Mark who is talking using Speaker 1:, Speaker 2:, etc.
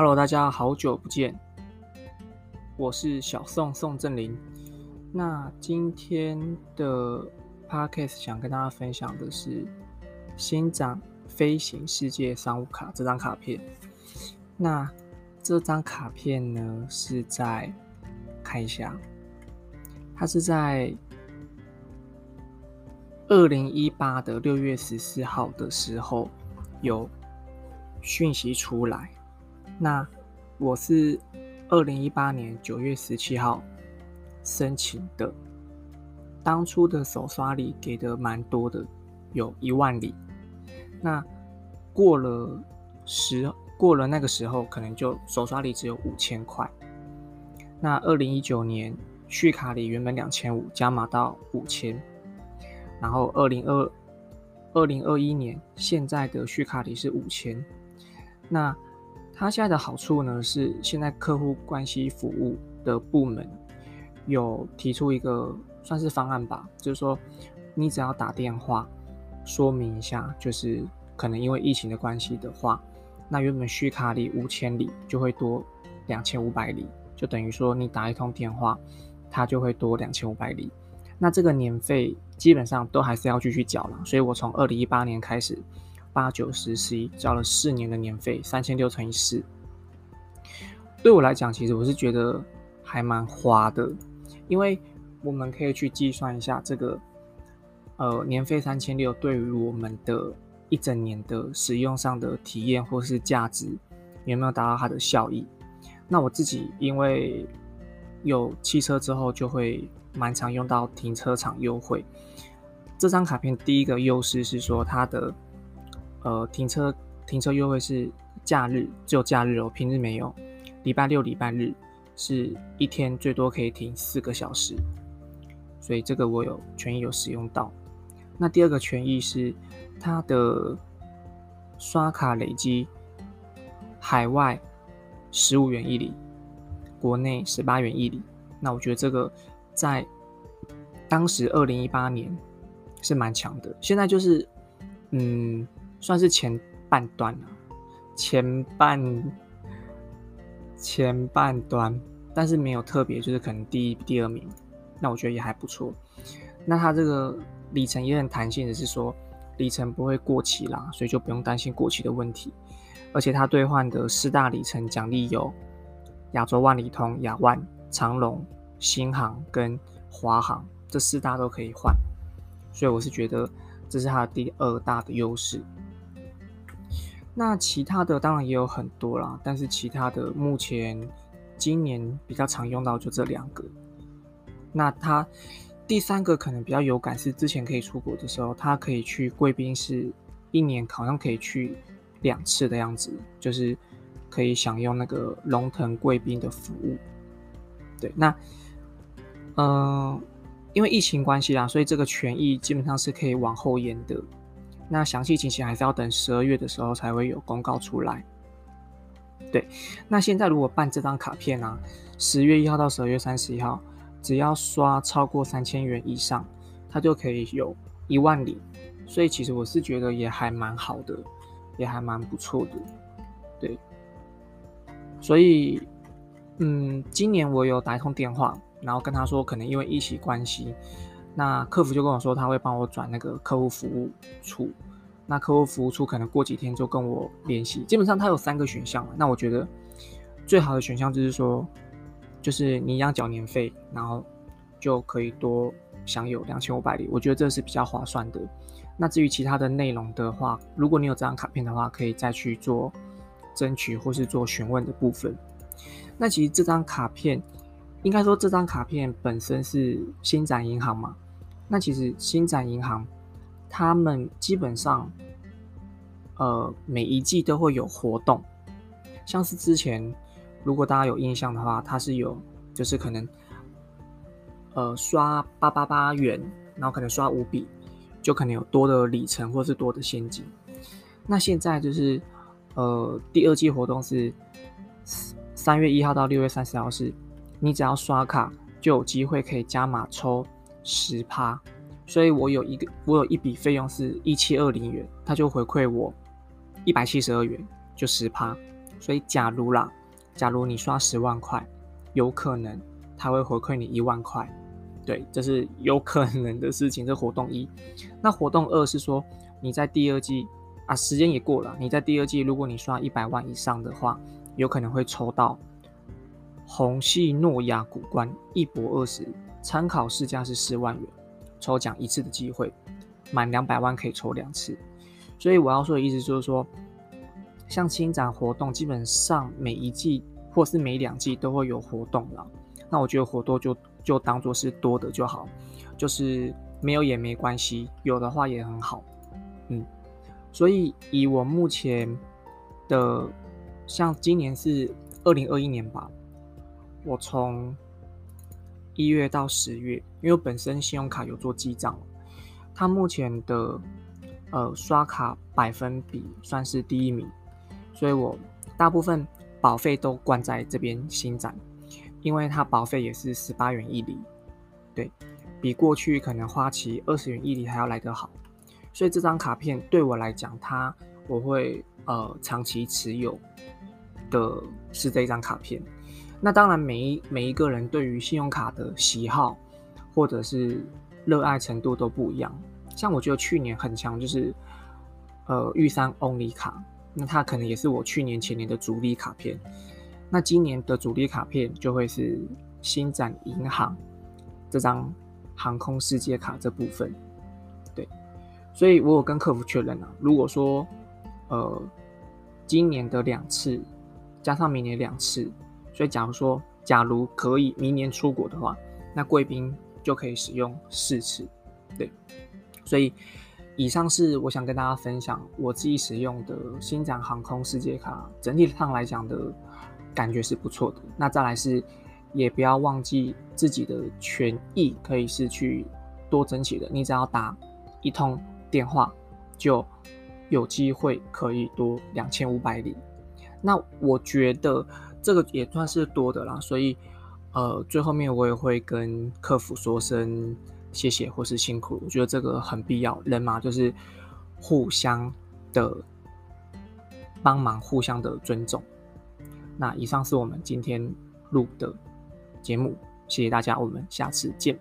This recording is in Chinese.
Speaker 1: Hello，大家好久不见，我是小宋宋振林。那今天的 Podcast 想跟大家分享的是《新展飞行世界商务卡》这张卡片。那这张卡片呢是在看一下，它是在二零一八的六月十四号的时候有讯息出来。那我是二零一八年九月十七号申请的，当初的手刷礼给的蛮多的，有一万里。那过了时过了那个时候，可能就手刷礼只有五千块。那二零一九年续卡里原本两千五，加码到五千。然后二零二二零二一年现在的续卡里是五千。那它现在的好处呢，是现在客户关系服务的部门有提出一个算是方案吧，就是说你只要打电话说明一下，就是可能因为疫情的关系的话，那原本续卡里五千里就会多两千五百里，就等于说你打一通电话，它就会多两千五百里。那这个年费基本上都还是要继续缴了，所以我从二零一八年开始。八九十十一交了四年的年费，三千六乘以四，对我来讲，其实我是觉得还蛮花的，因为我们可以去计算一下这个，呃，年费三千六对于我们的一整年的使用上的体验或是价值有没有达到它的效益？那我自己因为有汽车之后，就会蛮常用到停车场优惠。这张卡片第一个优势是说它的。呃，停车停车优惠是假日，只有假日哦，平日没有。礼拜六、礼拜日是一天最多可以停四个小时，所以这个我有权益有使用到。那第二个权益是它的刷卡累积，海外十五元一里，国内十八元一里。那我觉得这个在当时二零一八年是蛮强的，现在就是嗯。算是前半段了，前半前半端，但是没有特别，就是可能第一、第二名，那我觉得也还不错。那它这个里程也很弹性的是说，里程不会过期啦，所以就不用担心过期的问题。而且它兑换的四大里程奖励有亚洲万里通、亚万、长龙、新航跟华航这四大都可以换，所以我是觉得这是它的第二大的优势。那其他的当然也有很多啦，但是其他的目前今年比较常用到就这两个。那它第三个可能比较有感是之前可以出国的时候，它可以去贵宾室，一年好像可以去两次的样子，就是可以享用那个龙腾贵宾的服务。对，那嗯，因为疫情关系啦，所以这个权益基本上是可以往后延的。那详细情形还是要等十二月的时候才会有公告出来。对，那现在如果办这张卡片呢，十月一号到十二月三十一号，只要刷超过三千元以上，它就可以有一万里。所以其实我是觉得也还蛮好的，也还蛮不错的。对，所以嗯，今年我有打一通电话，然后跟他说，可能因为疫情关系。那客服就跟我说，他会帮我转那个客户服务处。那客户服务处可能过几天就跟我联系。基本上他有三个选项那我觉得最好的选项就是说，就是你一样缴年费，然后就可以多享有两千五百里。我觉得这是比较划算的。那至于其他的内容的话，如果你有这张卡片的话，可以再去做争取或是做询问的部分。那其实这张卡片。应该说，这张卡片本身是新展银行嘛？那其实新展银行他们基本上，呃，每一季都会有活动。像是之前，如果大家有印象的话，它是有就是可能，呃，刷八八八元，然后可能刷五笔，就可能有多的里程或是多的现金。那现在就是，呃，第二季活动是三月一号到六月三十号是。你只要刷卡就有机会可以加码抽十趴，所以我有一个我有一笔费用是一七二零元，他就回馈我一百七十二元，就十趴，所以假如啦，假如你刷十万块，有可能他会回馈你一万块，对，这是有可能的事情。这活动一，那活动二是说你在第二季啊，时间也过了，你在第二季如果你刷一百万以上的话，有可能会抽到红系诺亚古关一博二十，参考市价是四万元，抽奖一次的机会，满两百万可以抽两次。所以我要说的意思就是说，像新展活动，基本上每一季或是每两季都会有活动了。那我觉得活动就就当做是多的就好，就是没有也没关系，有的话也很好。嗯，所以以我目前的，像今年是二零二一年吧，我从一月到十月，因为我本身信用卡有做记账，它目前的。呃，刷卡百分比算是第一名，所以我大部分保费都关在这边新展，因为它保费也是十八元一厘，对比过去可能花旗二十元一厘还要来得好，所以这张卡片对我来讲，它我会呃长期持有的是这一张卡片。那当然，每一每一个人对于信用卡的喜好或者是热爱程度都不一样。像我觉得去年很强，就是呃玉山 Only 卡，那它可能也是我去年前年的主力卡片。那今年的主力卡片就会是新展银行这张航空世界卡这部分。对，所以我有跟客服确认了，如果说呃今年的两次加上明年两次，所以假如说假如可以明年出国的话，那贵宾就可以使用四次。对。所以，以上是我想跟大家分享我自己使用的新展航空世界卡，整体上来讲的感觉是不错的。那再来是，也不要忘记自己的权益可以是去多争取的。你只要打一通电话，就有机会可以多两千五百里。那我觉得这个也算是多的啦。所以，呃，最后面我也会跟客服说声。谢谢或是辛苦，我觉得这个很必要。人嘛，就是互相的帮忙，互相的尊重。那以上是我们今天录的节目，谢谢大家，我们下次见。